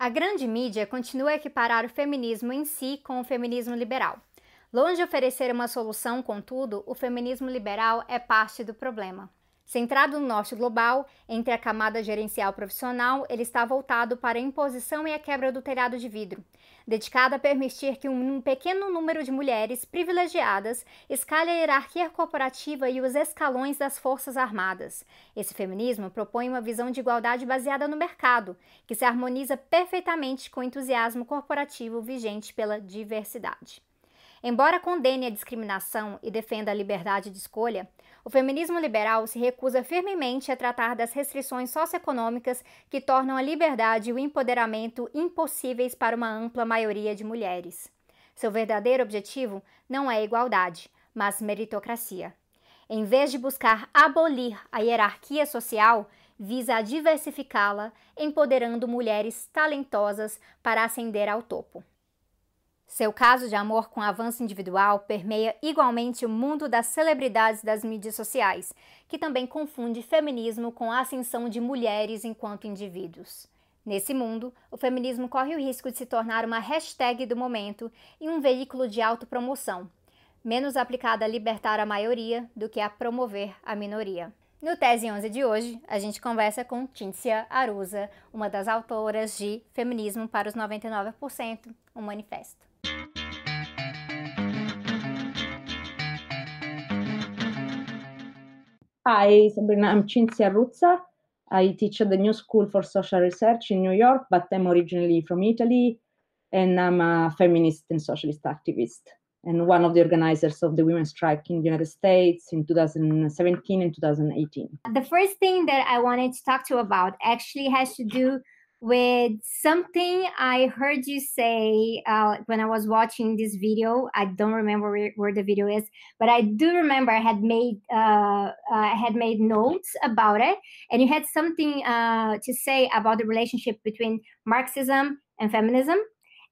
A grande mídia continua a equiparar o feminismo em si com o feminismo liberal. Longe de oferecer uma solução, contudo, o feminismo liberal é parte do problema. Centrado no norte global, entre a camada gerencial profissional, ele está voltado para a imposição e a quebra do telhado de vidro, dedicado a permitir que um pequeno número de mulheres privilegiadas escale a hierarquia corporativa e os escalões das Forças Armadas. Esse feminismo propõe uma visão de igualdade baseada no mercado, que se harmoniza perfeitamente com o entusiasmo corporativo vigente pela diversidade. Embora condene a discriminação e defenda a liberdade de escolha, o feminismo liberal se recusa firmemente a tratar das restrições socioeconômicas que tornam a liberdade e o empoderamento impossíveis para uma ampla maioria de mulheres. Seu verdadeiro objetivo não é igualdade, mas meritocracia. Em vez de buscar abolir a hierarquia social, visa diversificá-la, empoderando mulheres talentosas para ascender ao topo. Seu caso de amor com avanço individual permeia igualmente o mundo das celebridades das mídias sociais, que também confunde feminismo com a ascensão de mulheres enquanto indivíduos. Nesse mundo, o feminismo corre o risco de se tornar uma hashtag do momento e um veículo de autopromoção, menos aplicada a libertar a maioria do que a promover a minoria. No Tese 11 de hoje, a gente conversa com Tíncia Arusa, uma das autoras de Feminismo para os 99%, um manifesto. Hi, Sabrina. I'm Cinzia Arruzza. I teach at the New School for Social Research in New York, but I'm originally from Italy, and I'm a feminist and socialist activist, and one of the organizers of the women's strike in the United States in 2017 and 2018. The first thing that I wanted to talk to you about actually has to do with something I heard you say uh, when I was watching this video. I don't remember where, where, the video is, but I do remember I had made uh, I had made notes about it, and you had something uh, to say about the relationship between Marxism and feminism.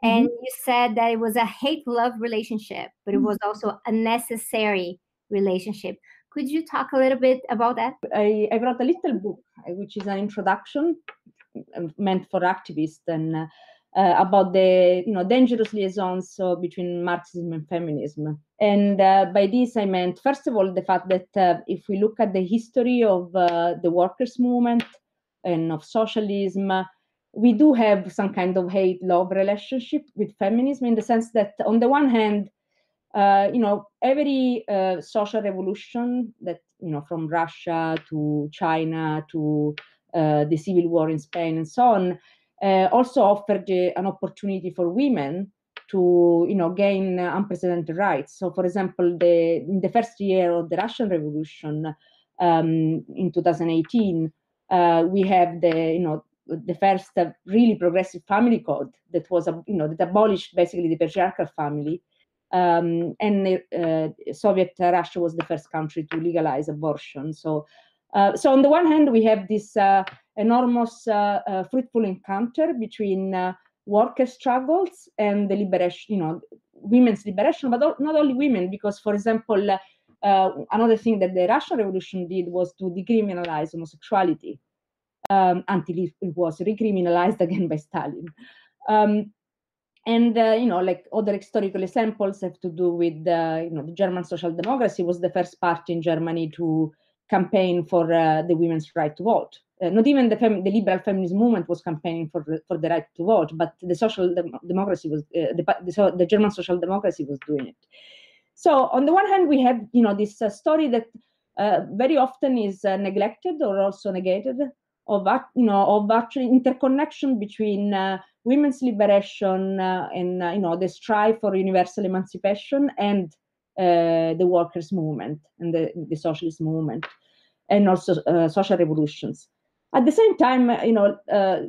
And mm-hmm. you said that it was a hate love relationship, but it mm-hmm. was also a necessary relationship. Could you talk a little bit about that? I, I wrote a little book, which is an introduction meant for activists and uh, about the you know dangerous liaisons so between Marxism and feminism. And uh, by this I meant first of all the fact that uh, if we look at the history of uh, the workers' movement and of socialism, we do have some kind of hate-love relationship with feminism in the sense that on the one hand, uh, you know every uh, social revolution that you know from Russia to China to uh, the civil war in Spain and so on, uh, also offered an opportunity for women to you know gain unprecedented rights. So, for example, the in the first year of the Russian Revolution um, in 2018, uh, we have the you know the first uh, really progressive family code that was you know that abolished basically the patriarchal family. Um, and uh, Soviet Russia was the first country to legalize abortion. So uh, so on the one hand, we have this uh, enormous uh, fruitful encounter between worker struggles and the liberation, you know, women's liberation, but not only women, because, for example, uh, another thing that the Russian Revolution did was to decriminalize homosexuality um, until it, was recriminalized again by Stalin. Um, and uh, you know, like other historical examples have to do with uh, you know the German Social Democracy was the first party in Germany to campaign for uh, the women's right to vote. Uh, not even the, the liberal feminist movement was campaigning for the, for the right to vote, but the social dem- democracy was uh, the, the, the, German social democracy was doing it. So on the one hand, we have you know this uh, story that uh, very often is uh, neglected or also negated of you know of actually interconnection between women's liberation and you know the strive for universal emancipation and the workers' movement and the, the socialist movement, and also uh, social revolutions. At the same time, you know, uh,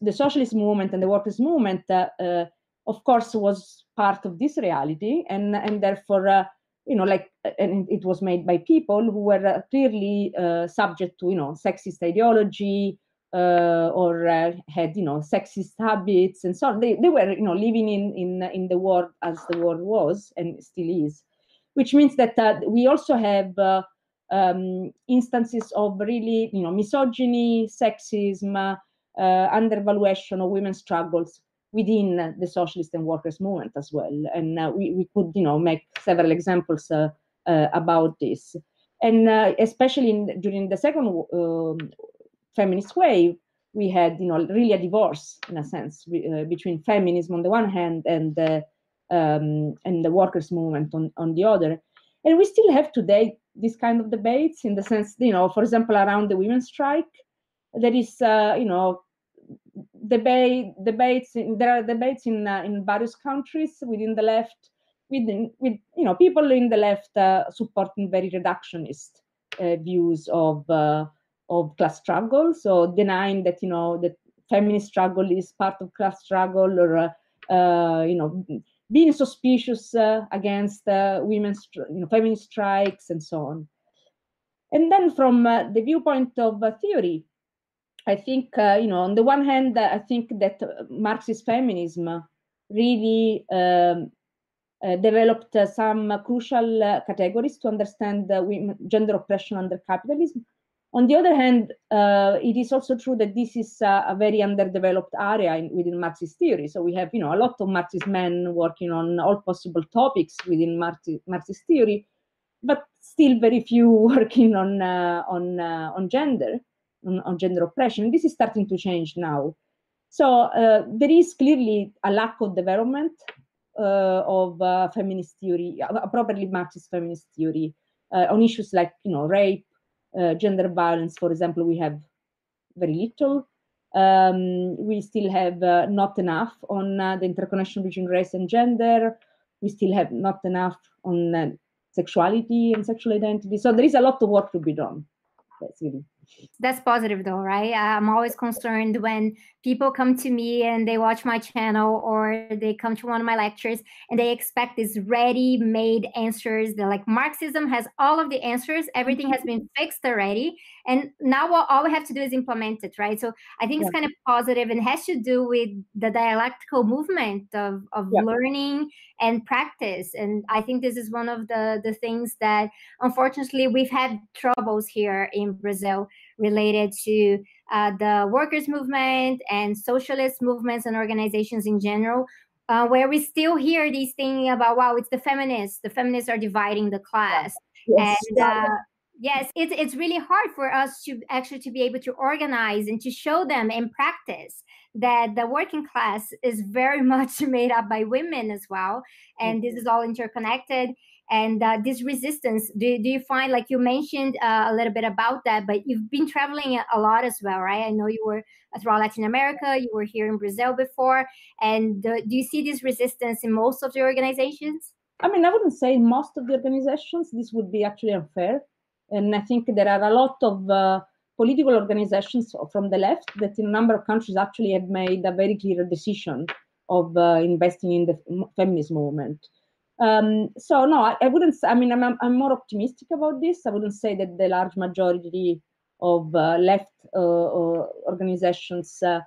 the socialist movement and the workers' movement, of course, was part of this reality, and and therefore you know, like, and it was made by people who were uh, clearly uh, subject to, you know, sexist ideology, uh, or uh, had you know sexist habits and so on. They, they were you know living in in in the world as the world was and still is, which means that uh, we also have uh, um, instances of really you know misogyny, sexism, uh, undervaluation of women's struggles within the socialist and workers movement as well. And uh, we, we could, you know, make several examples uh, uh, about this. And uh, especially in, during the second um, feminist wave, we had, you know, really a divorce in a sense uh, between feminism on the one hand and the um, and the workers' movement on, on the other. And we still have today this kind of debates in the sense, you know, for example, around the women's strike, there is, uh, you know, debate debates. In, there are debates in uh, in various countries within the left, within with you know people in the left uh, supporting very reductionist uh, views of uh, of class struggle, so denying that you know that feminist struggle is part of class struggle or uh, you know being suspicious uh, against uh, women's you know, feminist strikes and so on. And then from uh, the viewpoint of uh, theory, I think, uh, you know, on the one hand, I think that Marxist feminism really um, uh, developed some crucial categories to understand women, gender oppression under capitalism. On the other hand, uh, it is also true that this is uh, a very underdeveloped area in, within Marxist theory. So we have, you know, a lot of Marxist men working on all possible topics within Marxist, theory, but still very few working on uh, on uh, on gender, on, on, gender oppression. This is starting to change now. So uh, there is clearly a lack of development uh, of feminist theory, properly Marxist feminist theory on issues like, you know, rape gender violence, for example, we have very little. Um, we still have uh, not enough on uh, the interconnection between race and gender. We still have not enough on uh, sexuality and sexual identity. So there is a lot of work to be done, basically. That's positive though, right? I'm always concerned when people come to me and they watch my channel or they come to one of my lectures and they expect these ready-made answers. They're like Marxism has all of the answers, everything has been mm-hmm. fixed already, and now all we have to do is implement it, right? So I think yeah. it's kind of positive and has to do with the dialectical movement of, of yeah. learning and practice. And I think this is one of the the things that unfortunately we've had troubles here in Brazil related to uh, the workers' movement and socialist movements and organizations in general, uh, where we still hear these things about, wow, it's the feminists. The feminists are dividing the class. Yes. And uh, yes, it's, it's really hard for us to actually to be able to organize and to show them in practice that the working class is very much made up by women as well. And this is all interconnected and uh, this resistance do, do you find like you mentioned uh, a little bit about that but you've been traveling a lot as well right? I know you were throughout latin america you were here in brazil before and uh, do you see this resistance in most of the organizations? I mean i wouldn't say most of the organizations this would be actually unfair and i think there are a lot of uh, political organizations from the left that in a number of countries actually have made a very clear decision of uh, investing in the feminist movement um, so no, I, I, wouldn't. I mean, I'm, I'm more optimistic about this. I wouldn't say that the large majority of uh, left uh, uh organizations uh,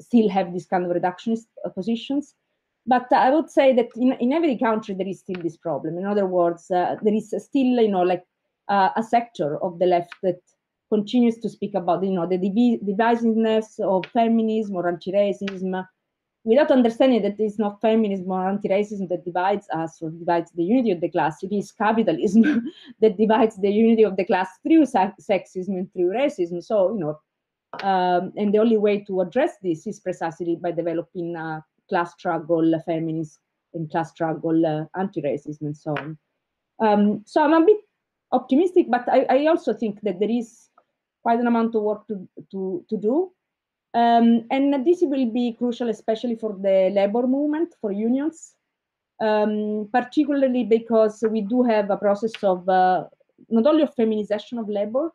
still have this kind of reductionist uh, positions. But I would say that in, in every country there is still this problem. In other words, uh, there is still, you know, like a sector of the left that continues to speak about, you know, the div- divisiveness of feminism or anti-racism without understanding that it's not feminism or anti-racism that divides us or divides the unity of the class. It is capitalism that divides the unity of the class through sexism and through racism. So, you know, um, and the only way to address this is precisely by developing a class struggle, feminist and class struggle, uh, anti-racism, and so on. Um, so I'm a bit optimistic, but I, I also think that there is quite an amount of work to to, to do. Um, and this will be crucial, especially for the labor movement, for unions, um, particularly because we do have a process of uh, not only of feminization of labor,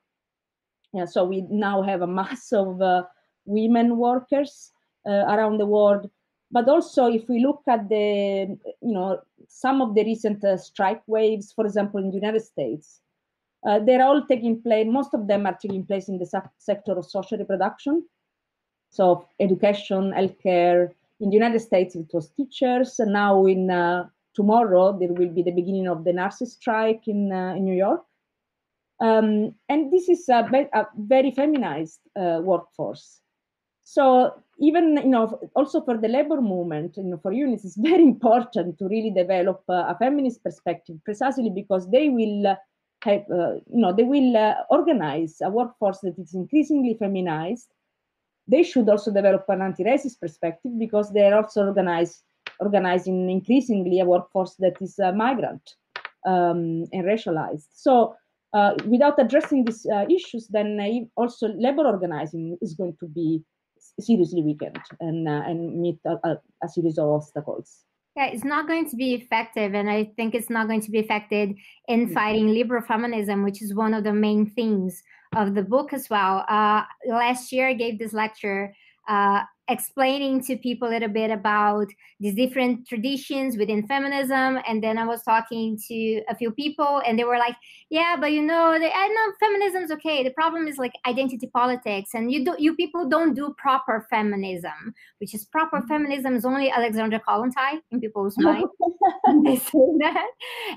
yeah, so we now have a mass of uh, women workers uh, around the world, but also if we look at the, you know, some of the recent uh, strike waves, for example, in the United States, uh, they're all taking place, most of them are taking place in the sector of social reproduction so education, healthcare. In the United States, it was teachers. And now in uh, tomorrow, there will be the beginning of the nurses strike in, uh, in New York. Um, and this is a, a very feminized uh, workforce. So even you know also for the labor movement, you know, for unions, it's very important to really develop uh, a feminist perspective, precisely because they will have uh, you know they will uh, organize a workforce that is increasingly feminized. They should also develop an anti-racist perspective because they are also organized organizing increasingly a workforce that is uh, migrant um, and racialized. So uh, without addressing these uh, issues, then uh, also labor organizing is going to be seriously weakened and uh, and meet a, a, a, series of obstacles. Yeah, it's not going to be effective, and I think it's not going to be affected in mm-hmm. fighting liberal feminism, which is one of the main themes of the book as well. Uh, last year, I gave this lecture uh, explaining to people a little bit about these different traditions within feminism and then i was talking to a few people and they were like yeah but you know they, i know feminism's okay. The problem is like identity politics and you do you people don't do proper feminism which is proper mm-hmm. feminism is only alexandra kollontai in people's mind they say that.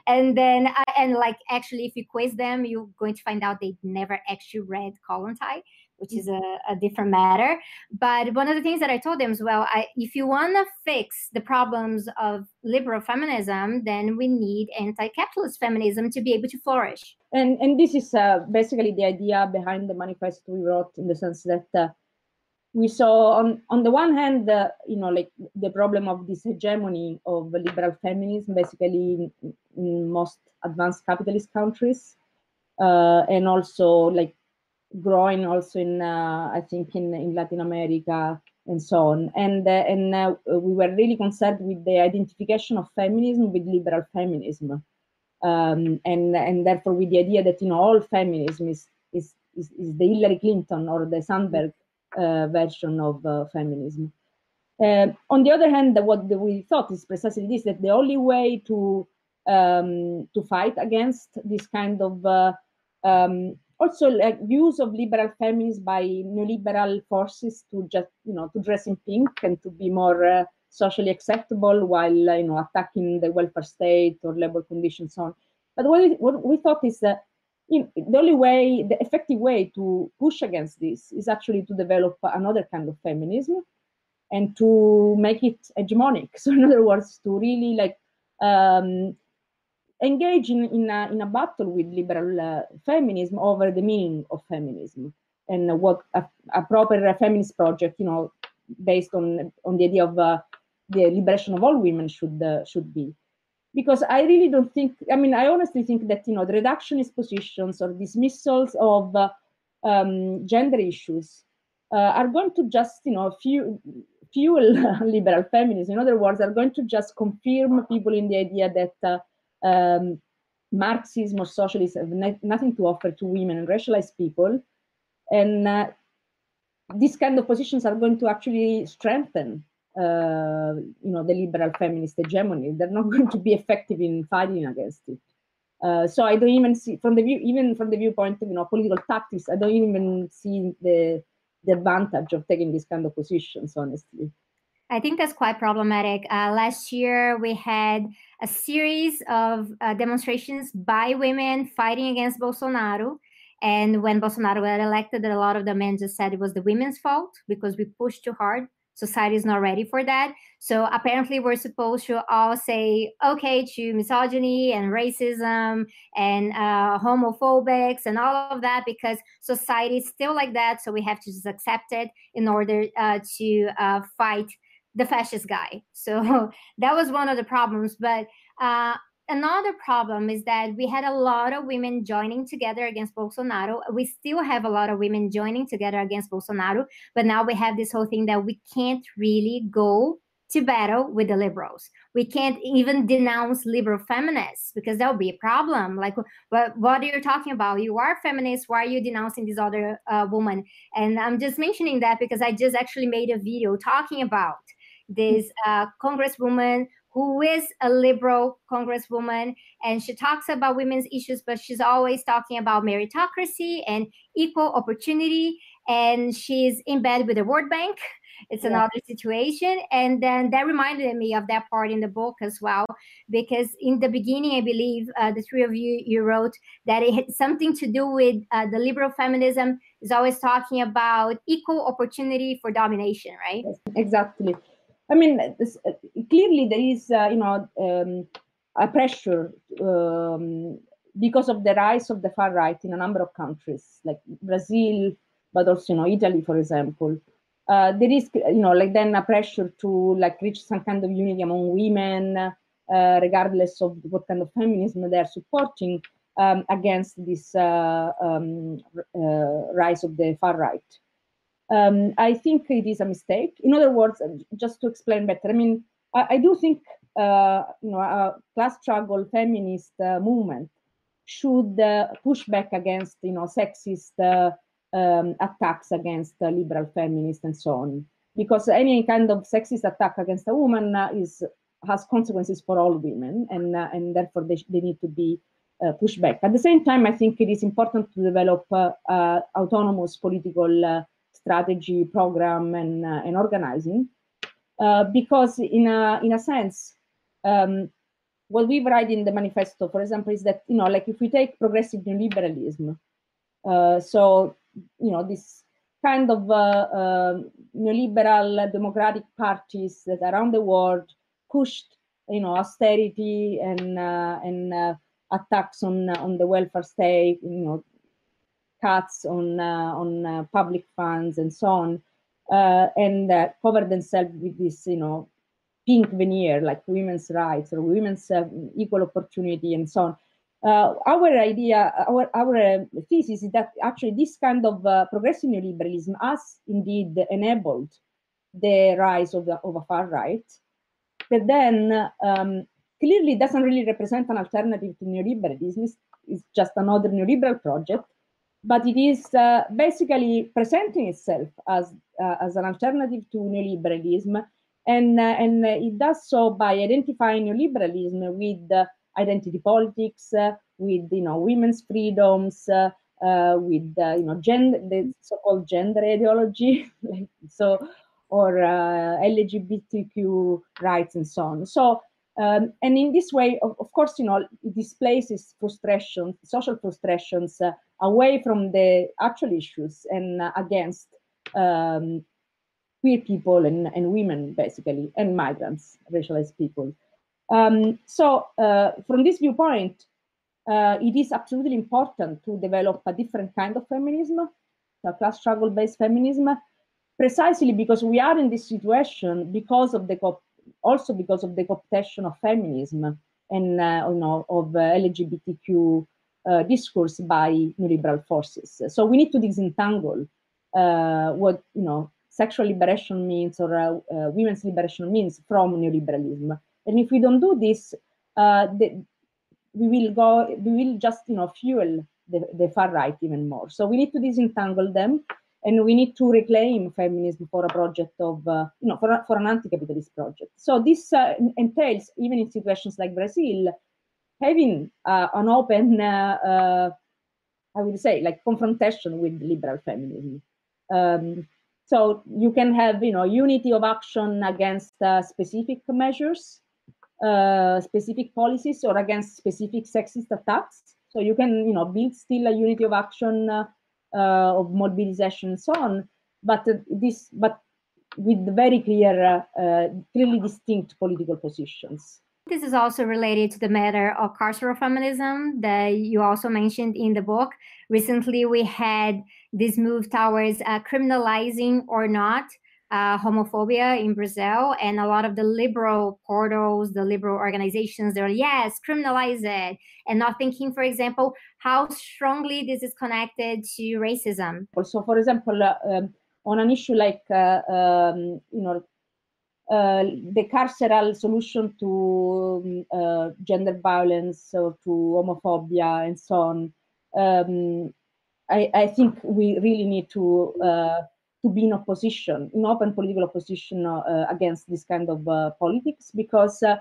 And then uh, and like actually if you quiz them you're going to find out they've never actually read kollontai which is a, a, different matter. But one of the things that I told them as well, I, if you want to fix the problems of liberal feminism, then we need anti-capitalist feminism to be able to flourish. And and this is uh, basically the idea behind the manifesto we wrote, in the sense that. Uh, we saw on, on the one hand, uh, you know, like the problem of this hegemony of liberal feminism, basically in, in most advanced capitalist countries, uh, and also like growing also in uh, I think in, in Latin America and so on. And uh, and uh, we were really concerned with the identification of feminism with liberal feminism, um, and and therefore with the idea that you know all feminism is is is, is the Hillary Clinton or the Sandberg uh, version of uh, feminism. Uh, on the other hand, what we thought is precisely this: that the only way to um, to fight against this kind of um, also like use of liberal feminism by neoliberal forces to just you know to dress in pink and to be more uh, socially acceptable while uh, you know attacking the welfare state or labor conditions on. But what we, what we thought is that the only way the effective way to push against this is actually to develop another kind of feminism and to make it hegemonic. So in other words to really like um, engage in, in, a, in a battle with liberal uh, feminism over the meaning of feminism and what a, a, proper feminist project, you know, based on on the idea of uh, the liberation of all women should uh, should be. Because I really don't think, I mean, I honestly think that you know the reductionist positions or dismissals of uh, um, gender issues uh, are going to just you know fuel fuel liberal feminism. In other words, are going to just confirm people in the idea that uh, um, Marxism or socialism have nothing to offer to women and racialized people. And uh, these kind of positions are going to actually strengthen, uh, you know, the liberal feminist hegemony. They're not going to be effective in fighting against it. Uh, so I don't even see, from the view, even from the viewpoint of you know political tactics, I don't even see the the advantage of taking these kind of positions, honestly. I think that's quite problematic. Uh, last year, we had a series of uh, demonstrations by women fighting against Bolsonaro. And when Bolsonaro got elected, a lot of the men just said it was the women's fault because we pushed too hard. Society is not ready for that. So apparently, we're supposed to all say okay to misogyny and racism and uh, homophobics and all of that because society is still like that. So we have to just accept it in order uh, to uh, fight the fascist guy. So that was one of the problems. But uh, another problem is that we had a lot of women joining together against Bolsonaro. We still have a lot of women joining together against Bolsonaro, but now we have this whole thing that we can't really go to battle with the liberals. We can't even denounce liberal feminists because that would be a problem. Like, what, what are you talking about? You are feminist. Why are you denouncing this other uh, woman? And I'm just mentioning that because I just actually made a video talking about this uh, congresswoman who is a liberal congresswoman and she talks about women's issues but she's always talking about meritocracy and equal opportunity and she's in bed with the world bank it's yeah. another situation. And then that reminded me of that part in the book as well, because in the beginning, I believe uh, the three of you you wrote that it had something to do with uh, the liberal feminism is always talking about equal opportunity for domination, right? Yes, exactly. I mean, this, uh, clearly there is, uh, you know, um, a pressure um, because of the rise of the far right in a number of countries, like Brazil, but also, you know, Italy, for example. Uh, there is, you know, like then a pressure to like reach some kind of unity among women, uh, regardless of what kind of feminism they are supporting um, against this uh, um, uh, rise of the far right. Um, I think it is a mistake. In other words, just to explain better, I mean, I, I do think uh, you know a class struggle feminist uh, movement should uh, push back against you know sexist uh, um, attacks against liberal feminists and so on, because any kind of sexist attack against a woman is has consequences for all women, and and therefore they, they need to be uh, push back. At the same time, I think it is important to develop uh, uh, autonomous political strategy, program, and, and organizing, because in a in a sense, um, what we write in the manifesto, for example, is that you know, like if we take progressive neoliberalism, so you know this kind of uh, uh, neoliberal democratic parties that around the world pushed you know austerity and uh, and attacks on on the welfare state, you know, cuts on uh, on uh, public funds and so on, uh, and cover themselves with this, you know, pink veneer like women's rights or women's equal opportunity and so on. Uh, our idea, our, our uh, thesis is that actually this kind of uh, progressive neoliberalism has indeed enabled the rise of, the, of a far right, but then um, clearly doesn't really represent an alternative to neoliberalism. It's just another neoliberal project, but it is uh, basically presenting itself as uh, as an alternative to neoliberalism, and uh, and it does so by identifying neoliberalism with identity politics, uh, with you know women's freedoms. Uh, uh, with you know gender, the so-called gender ideology, so or LGBTQ rights and so on. So um, and in this way, of, of, course, you know, it displaces frustrations, social frustrations uh, away from the actual issues and uh, against um, queer people and, and women, basically, and migrants, racialized people. Um, so, uh, from this viewpoint, uh, it is absolutely important to develop a different kind of feminism, a class struggle based feminism, precisely because we are in this situation because of the also because of the cooptation of feminism and uh, you know of uh, LGBTQ discourse by neoliberal forces. So we need to disentangle uh, what you know sexual liberation means or uh, uh, women's liberation means from neoliberalism. And if we don't do this, the, we will go. We will just you know fuel the, the far right even more. So we need to disentangle them and we need to reclaim feminism for a project of, uh, you know, for, for an anti-capitalist project. So this uh, entails, even in situations like Brazil, having uh, an open, uh, uh, I would say, like confrontation with liberal feminism. Um, so you can have, you know, unity of action against uh, specific measures, specific policies, or against specific sexist attacks. So you can, you know, build still a unity of action uh, of mobilization and so on. But uh, this, but with very clear, uh, clearly distinct political positions. This is also related to the matter of carceral feminism that you also mentioned in the book. Recently, we had this move towards uh, criminalizing or not uh, homophobia in Brazil, and a lot of the liberal portals, the liberal organizations, they're yes, criminalize it, and not thinking, for example, how strongly this is connected to racism. Also, for example, uh, um, on an issue like uh, um, you know the carceral solution to um, uh, gender violence or to homophobia and so on. Um, I, I, think we really need to uh, to be in opposition, in open political opposition uh, against this kind of uh, politics, because uh,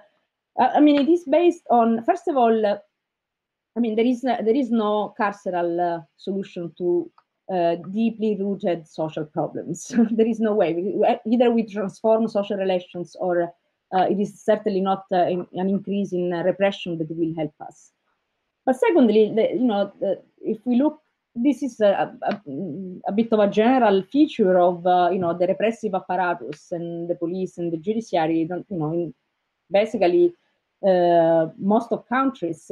I mean it is based on first of all, I mean there is there is no carceral solution to uh, deeply rooted social problems. there is no way. Either we transform social relations or uh, it is certainly not uh, an increase in uh, repression that will help us. But secondly, the, you know, the, if we look, this is a, a, a, bit of a general feature of you know the repressive apparatus and the police and the judiciary. You know, in basically most of countries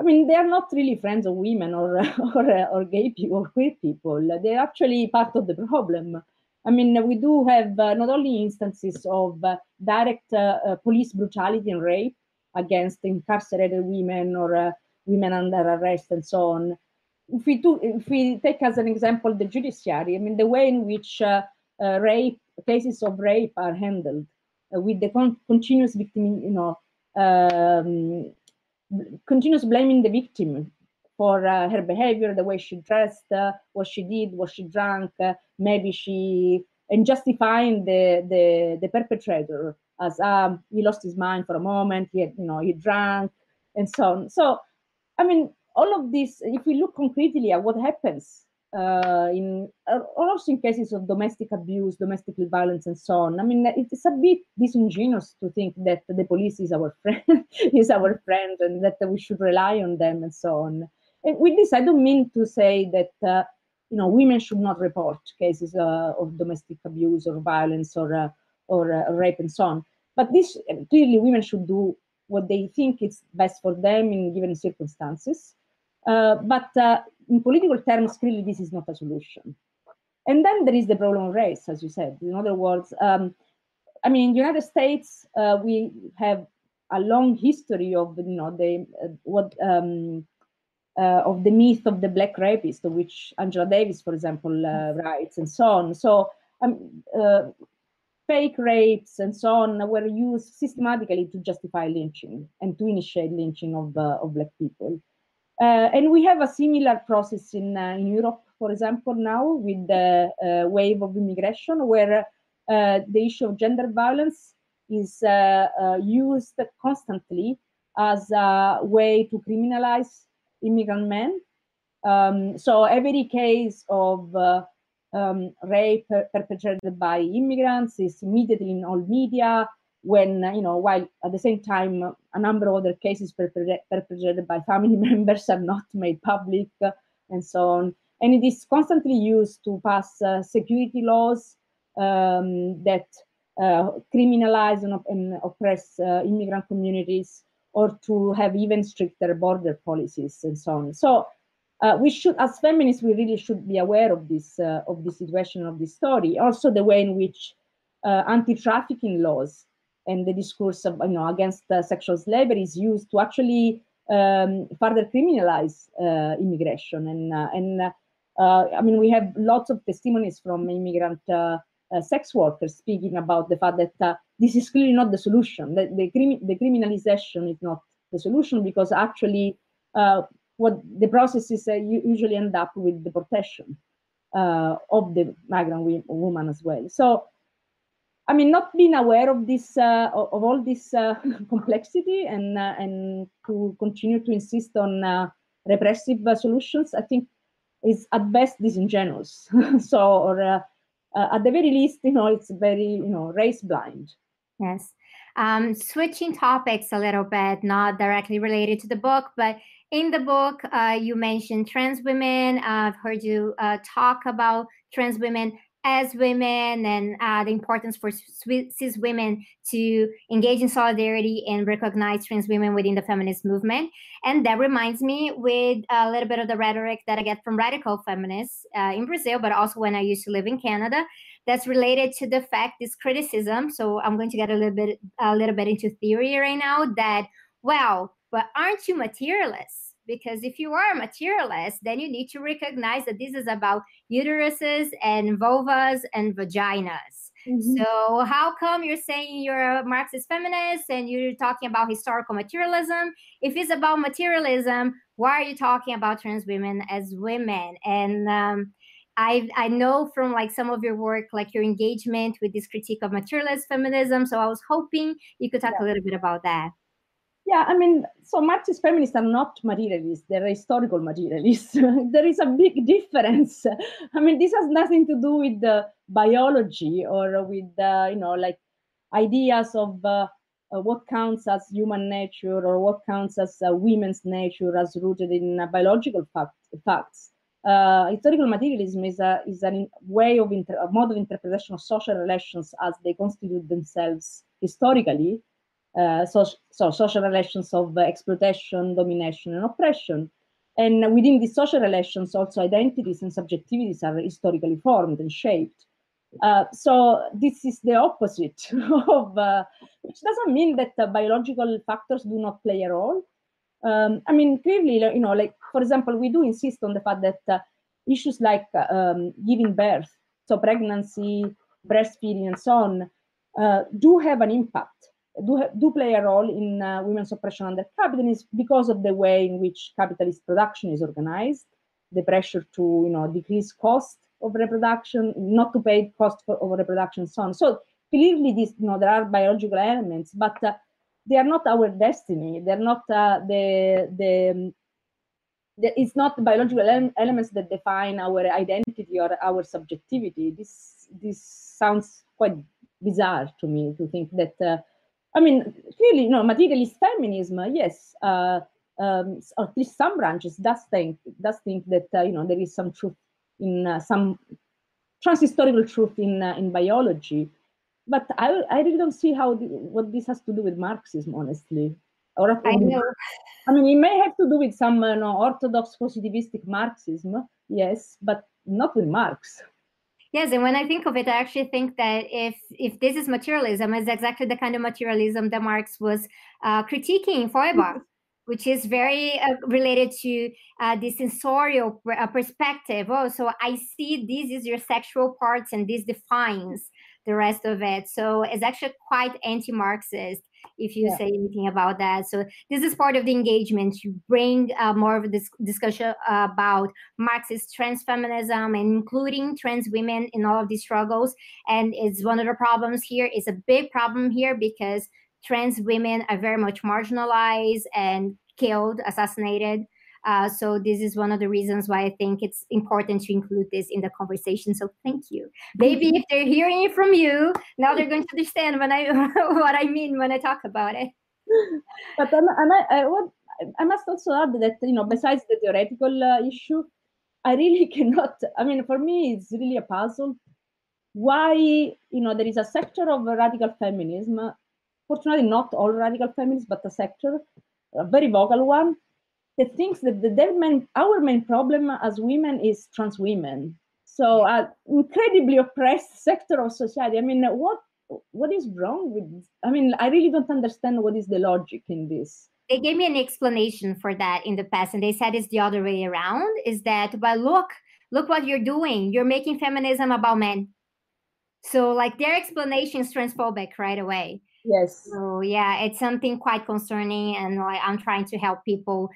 I mean, they are not really friends of women or or, or gay people or queer people. They're actually part of the problem. I mean, we do have uh, not only instances of uh, direct uh, uh police brutality and rape against incarcerated women or uh, women under arrest and so on. If we do, if we take as an example the judiciary, I mean, the way in which uh, rape cases of rape are handled with the con- continuous victim, you know, um, continues blaming the victim for uh, her behavior, the way she dressed, uh, what she did, what she drank, uh, maybe she, and justifying the, the, the perpetrator as um, he lost his mind for a moment, he had, you know, he drank, and so on. So, I mean, all of this, if we look concretely at what happens uh, in uh, also in cases of domestic abuse, domestic violence, and so on. I mean, it's a bit disingenuous to think that the police is our friend, is our friend, and that we should rely on them and so on. And with this, I don't mean to say that uh, you know women should not report cases uh, of domestic abuse or violence or uh, or uh, rape and so on. But this clearly, women should do what they think is best for them in given circumstances. But in political terms, clearly this is not a solution. And then there is the problem of race, as you said. In other words, um, I mean, in the United States, uh, we have a long history of you know the uh, what um, uh, of the myth of the black rapist, of which Angela Davis, for example, uh, writes, and so on. So, um, uh, fake rapes and so on were used systematically to justify lynching and to initiate lynching of uh, of black people. Uh, and we have a similar process in, uh, in Europe, for example, now with the uh, wave of immigration, where the issue of gender violence is used constantly as a way to criminalize immigrant men. Um, so every case of uh, um, rape perpetrated by immigrants is immediately in all media when you know while at the same time a number of other cases perpetrated by family members are not made public and so on. And it is constantly used to pass uh, security laws um, that uh, criminalize and, and oppress uh, immigrant communities or to have even stricter border policies and so on. So uh, we should as feminists we really should be aware of this uh, of this situation of this story. Also the way in which uh, anti-trafficking laws and the discourse of, you know, against uh, sexual slavery is used to actually um, further criminalize uh, immigration. And, uh, and uh, I mean, we have lots of testimonies from immigrant uh, sex workers speaking about the fact that this is clearly not the solution. That the, the criminalization is not the solution because actually what the process is you usually end up with deportation of the migrant woman as well. So I mean, not being aware of this, uh, of all this uh, complexity, and uh, and to continue to insist on uh, repressive uh, solutions, I think is at best disingenuous. so, or uh, at the very least, you know, it's very, you know, race blind. Yes. Um, switching topics a little bit, not directly related to the book, but in the book, you mentioned trans women. I've heard you talk about trans women as women and uh, the importance for cis women to engage in solidarity and recognize trans women within the feminist movement. And that reminds me with a little bit of the rhetoric that I get from radical feminists uh, in Brazil, but also when I used to live in Canada. That's related to the fact this criticism. So I'm going to get a little bit a little bit into theory right now. That well, but aren't you materialists? Because if you are a materialist then you need to recognize that this is about uteruses and vulvas and vaginas mm-hmm. so how come you're saying you're a marxist feminist and you're talking about historical materialism if it's about materialism why are you talking about trans women as women and um, I, I know from like some of your work like your engagement with this critique of materialist feminism so i was hoping you could talk yeah. a little bit about that Yeah, I mean, so Marxist feminists are not materialists, they're historical materialists. there is a big difference. I mean, this has nothing to do with the biology or with, uh, you know, like ideas of uh, uh, what counts as human nature or what counts as uh, women's nature as rooted in uh, biological fact, facts. Uh, historical materialism is a is a way of inter- a mode of interpretation of social relations as they constitute themselves historically. Uh, so, so social relations of exploitation, domination, and oppression. And within these social relations, also identities and subjectivities are historically formed and shaped. Uh, so this is the opposite of, uh, which doesn't mean that uh, biological factors do not play a role. Um, I mean, clearly, you know, like for example, we do insist on the fact that uh, issues like um, giving birth, so pregnancy, breastfeeding, and so on, uh, do have an impact, do do play a role in women's oppression under capitalism because of the way in which capitalist production is organized, the pressure to you know decrease cost of reproduction, not to pay cost for of reproduction, so on. So clearly, this you know there are biological elements, but uh, they are not our destiny. They're not uh, the, the the it's not the biological ele- elements that define our identity or our subjectivity. This this sounds quite bizarre to me to think that. Uh, I mean, clearly, you know, materialist feminism, yes, uh, um, or at least some branches does think does think that uh, you know there is some truth in uh, some transhistorical truth in uh, in biology. But I, I really don't see how the, what this has to do with Marxism, honestly. Or I know. I mean, it may have to do with some uh, no, orthodox positivistic Marxism, yes, but not with Marx. Yes, and when I think of it, I actually think that if if this is materialism, it's exactly the kind of materialism that Marx was uh, critiquing Feuerbach. Mm-hmm which is very uh, related to uh, the sensorial uh, perspective. Oh, so I see this is your sexual parts and this defines the rest of it. So it's actually quite anti-Marxist if you yeah. say anything about that. So this is part of the engagement to bring uh, more of this discussion about Marxist trans feminism and including trans women in all of these struggles. And it's one of the problems here. It's a big problem here because trans women are very much marginalized and killed, assassinated. Uh, so this is one of the reasons why I think it's important to include this in the conversation. So thank you. Maybe if they're hearing it from you, now they're going to understand when I what I mean when I talk about it. But um, and I, I, I must also add that you know besides the theoretical uh, issue, I really cannot. I mean, for me, it's really a puzzle. Why you know there is a sector of radical feminism fortunately not all radical feminists, but a sector, a very vocal one, that thinks that the main, our main problem as women is trans women. So an uh, incredibly oppressed sector of society. I mean, what what is wrong with? I mean, I really don't understand what is the logic in this. They gave me an explanation for that in the past, and they said it's the other way around. Is that well, look, look what you're doing. You're making feminism about men. So, like, their explanation is transphobic right away. Yes. So yeah, it's something quite concerning, and like I'm trying to help people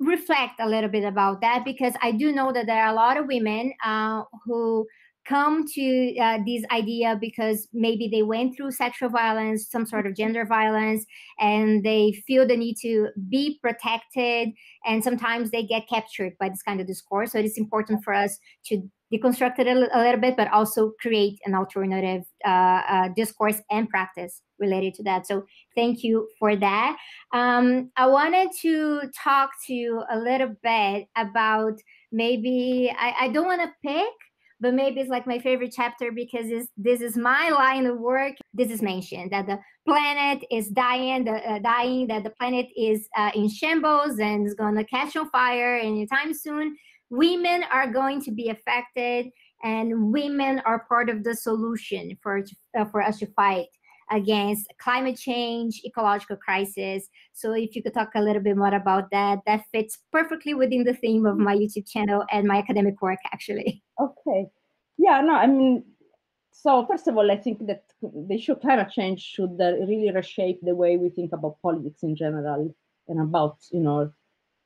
reflect a little bit about that because I do know that there are a lot of women uh, who come to uh, this idea because maybe they went through sexual violence, some sort of gender violence, and they feel the need to be protected. And sometimes they get captured by this kind of discourse. So it is important for us to deconstruct it a, a little bit, but also create an alternative uh, uh, discourse and practice related to that. So thank you for that. Um, I wanted to talk to you a little bit about maybe I, I don't want to pick but maybe it's like my favorite chapter because this is my line of work. This is mentioned that the planet is dying, the, uh, dying, that the planet is uh, in shambles and is going to catch on fire anytime soon women are going to be affected and women are part of the solution for uh, for us to fight against climate change ecological crisis. So if you could talk a little bit more about that that fits perfectly within the theme of my youtube channel and my academic work actually. Okay. Yeah no i mean so first of all i think that the issue of climate change should uh, really reshape the way we think about politics in general and about you know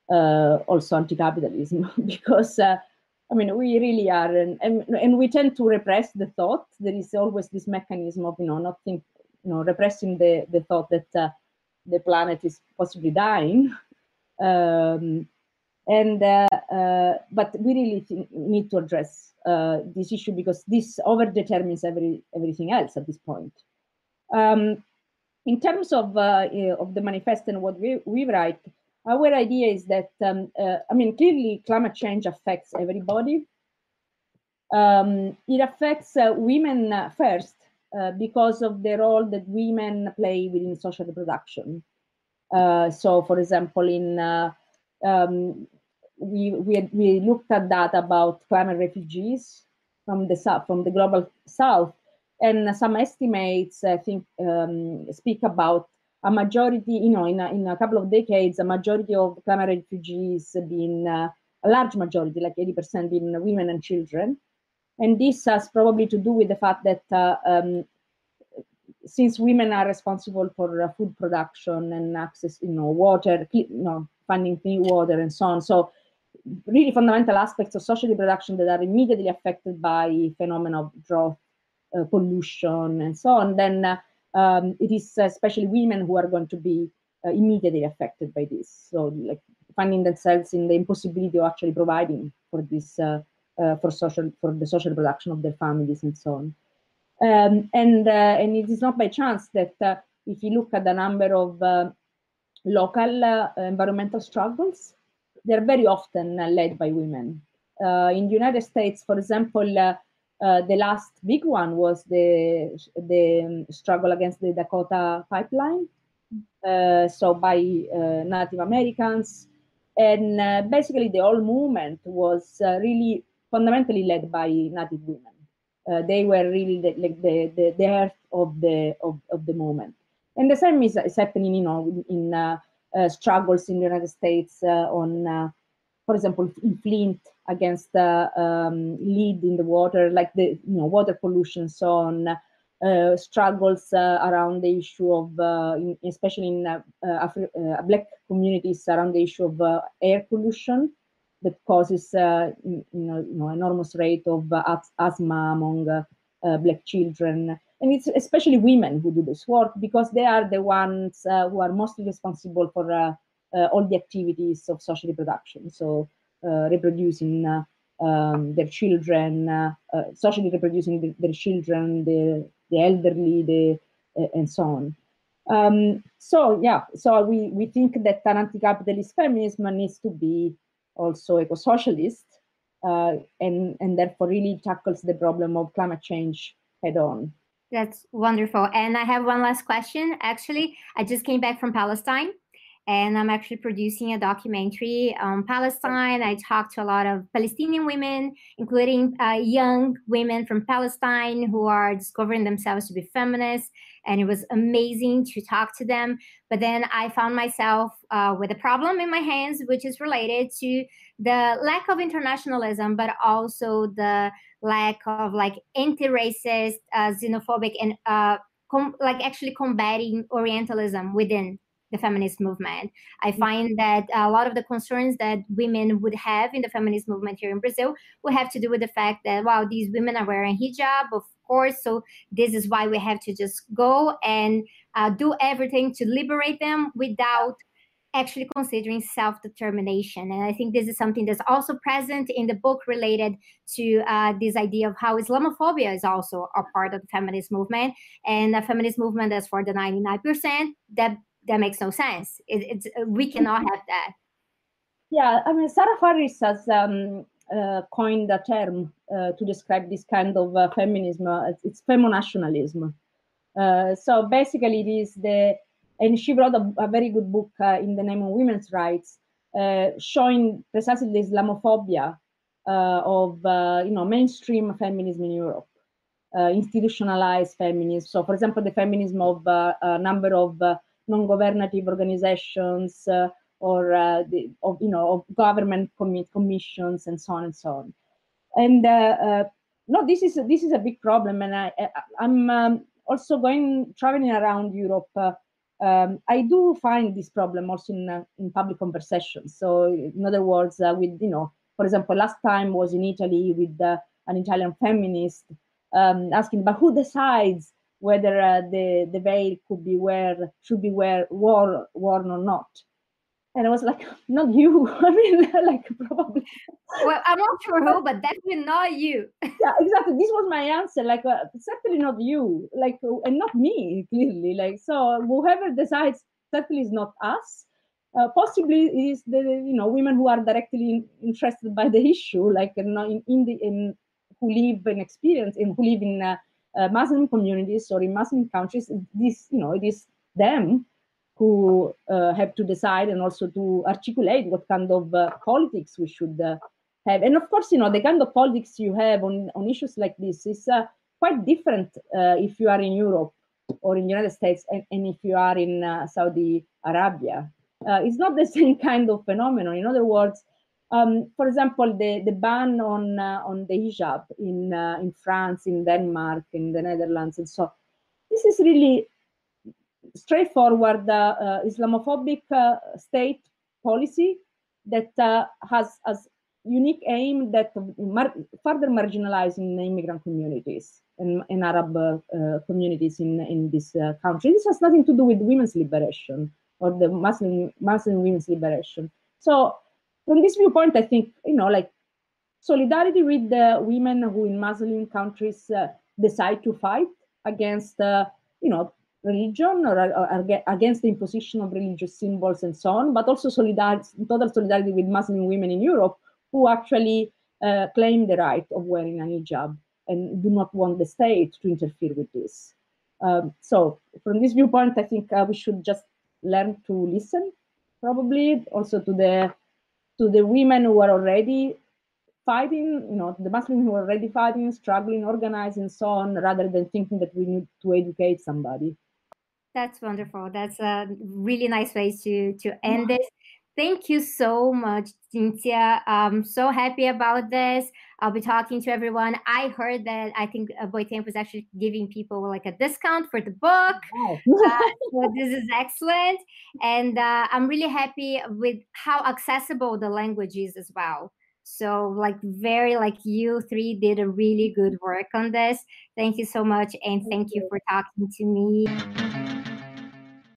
also anti-capitalism because uh, I mean we really are and, and, and we tend to repress the thought. There is always this mechanism of you know not think you know repressing the the thought that uh, the planet is possibly dying. Um, and uh, uh, but we really need to address uh, this issue because this over determines every everything else at this point. Um, in terms of uh, of the manifest and what we, we write, our idea is that um, uh, I mean clearly climate change affects everybody. Um, it affects uh, women first because of the role that women play within social reproduction. so, for example, in um, we, we, we looked at data about climate refugees from the south, from the global south, and some estimates I think um, speak about a majority, you know, in a, in a couple of decades, a majority of climate refugees being uh, a large majority, like 80% being women and children. And this has probably to do with the fact that uh, um, since women are responsible for uh, food production and access, you know, water, you know, finding clean water and so on. So really fundamental aspects of social reproduction that are immediately affected by phenomena of drought, uh, pollution, and so on, then uh, um, it is especially women who are going to be uh, immediately affected by this. So, like finding themselves in the impossibility of actually providing for this uh, uh, for social for the social production of their families and so on. Um, and uh, and it is not by chance that if you look at the number of local environmental struggles they're very often uh, led by women. Uh, in the United States, for example, uh, the last big one was the the struggle against the Dakota pipeline, so by Native Americans, and basically the whole movement was really fundamentally led by Native women. Uh, they were really the, like the, the, the heart of the of, of the movement. And the same is, is happening, you know, in uh, uh, struggles in the United States uh, on, uh, for example, in Flint against the um, lead in the water, like the you know water pollution, so on. Uh, struggles uh, around the issue of, uh, in, especially in Afri- black communities, around the issue of air pollution that causes you know, you know, enormous rate of asthma among black children and it's especially women who do this work because they are the ones uh, who are mostly responsible for uh, uh, all the activities of social reproduction. So uh, reproducing uh, um, their children, uh, socially reproducing the, their children, the, the elderly, the, and so on. Um, so yeah, so we, we think that an anti-capitalist feminism needs to be also eco-socialist and, and therefore really tackles the problem of climate change head on. That's wonderful. And I have one last question. Actually, I just came back from Palestine and I'm actually producing a documentary on Palestine. I talked to a lot of Palestinian women, including uh, young women from Palestine who are discovering themselves to be feminists, and it was amazing to talk to them. But then I found myself uh, with a problem in my hands, which is related to the lack of internationalism, but also the lack of like anti-racist, uh, xenophobic, and uh, com- like actually combating Orientalism within the feminist movement. I mm-hmm. find that a lot of the concerns that women would have in the feminist movement here in Brazil would have to do with the fact that, wow, these women are wearing hijab, of course, so this is why we have to just go and uh, do everything to liberate them without actually considering self determination. And I think this is something that's also present in the book related to uh, this idea of how Islamophobia is also a part of the feminist movement and the feminist movement that's for the 99% that that makes no sense. It, it's uh, we cannot have that. Yeah, I mean, Sara Farris has um, uh, coined a term uh, to describe this kind of uh, feminism. Uh, it's femonationalism. Uh, so basically, it is the and she wrote a, a very good book in the name of women's rights, showing precisely the Islamophobia of you know mainstream feminism in Europe. institutionalized feminism. So, for example, the feminism of a number of non-governative organizations uh, or uh, the, of you know of government commit commissions and so on and so on. And uh, no, this is this is a big problem, and I, I'm um, also going traveling around Europe. Um, I do find this problem also in in public conversations. So, in other words, with you know, for example, last time was in Italy with an Italian feminist um, asking, but who decides whether uh, the the veil could be wear should be wear worn worn or not. And I was like, not you. I mean, like probably. Well, I'm not sure who, but definitely not you. yeah, exactly. This was my answer. Like, uh, certainly not you. Like, uh, and not me. Clearly, like, so whoever decides certainly is not us. Uh, possibly is the you know women who are directly interested by the issue, like in, in the in who live and experience and who live in uh, uh, Muslim communities or in Muslim countries. This you know it is them who uh, have to decide and also to articulate what kind of uh, politics we should uh, have. And of course, you know, the kind of politics you have on, on issues like this is uh, quite different uh, if you are in Europe or in the United States and, and if you are in Saudi Arabia. it's not the same kind of phenomenon. In other words, um, for example, the, the ban on on the hijab in in France, in Denmark, in the Netherlands, and so this is really straightforward uh, Islamophobic uh, state policy that uh, has as unique aim that mar further marginalizing the immigrant communities and, and Arab uh, communities in, in this uh, country. This has nothing to do with women's liberation or the Muslim, Muslim women's liberation. So from this viewpoint, I think, you know, like solidarity with the women who in Muslim countries uh, decide to fight against, you know, religion or, or, against the imposition of religious symbols and so on, but also solidarity, total solidarity with Muslim women in Europe who actually uh, claim the right of wearing an hijab and do not want the state to interfere with this. Um, so from this viewpoint, I think uh, we should just learn to listen, probably also to the to the women who are already fighting, you know, the Muslims who are already fighting, struggling, organizing, and so on, rather than thinking that we need to educate somebody. That's wonderful. That's a really nice way to to end this. Thank you so much, Cinzia. I'm so happy about this. I'll be talking to everyone. I heard that I think uh, Boitempo was actually giving people like a discount for the book. Oh. uh, so this is excellent. And uh, I'm really happy with how accessible the language is as well. So like very like you three did a really good work on this. Thank you so much. And thank you for talking to me.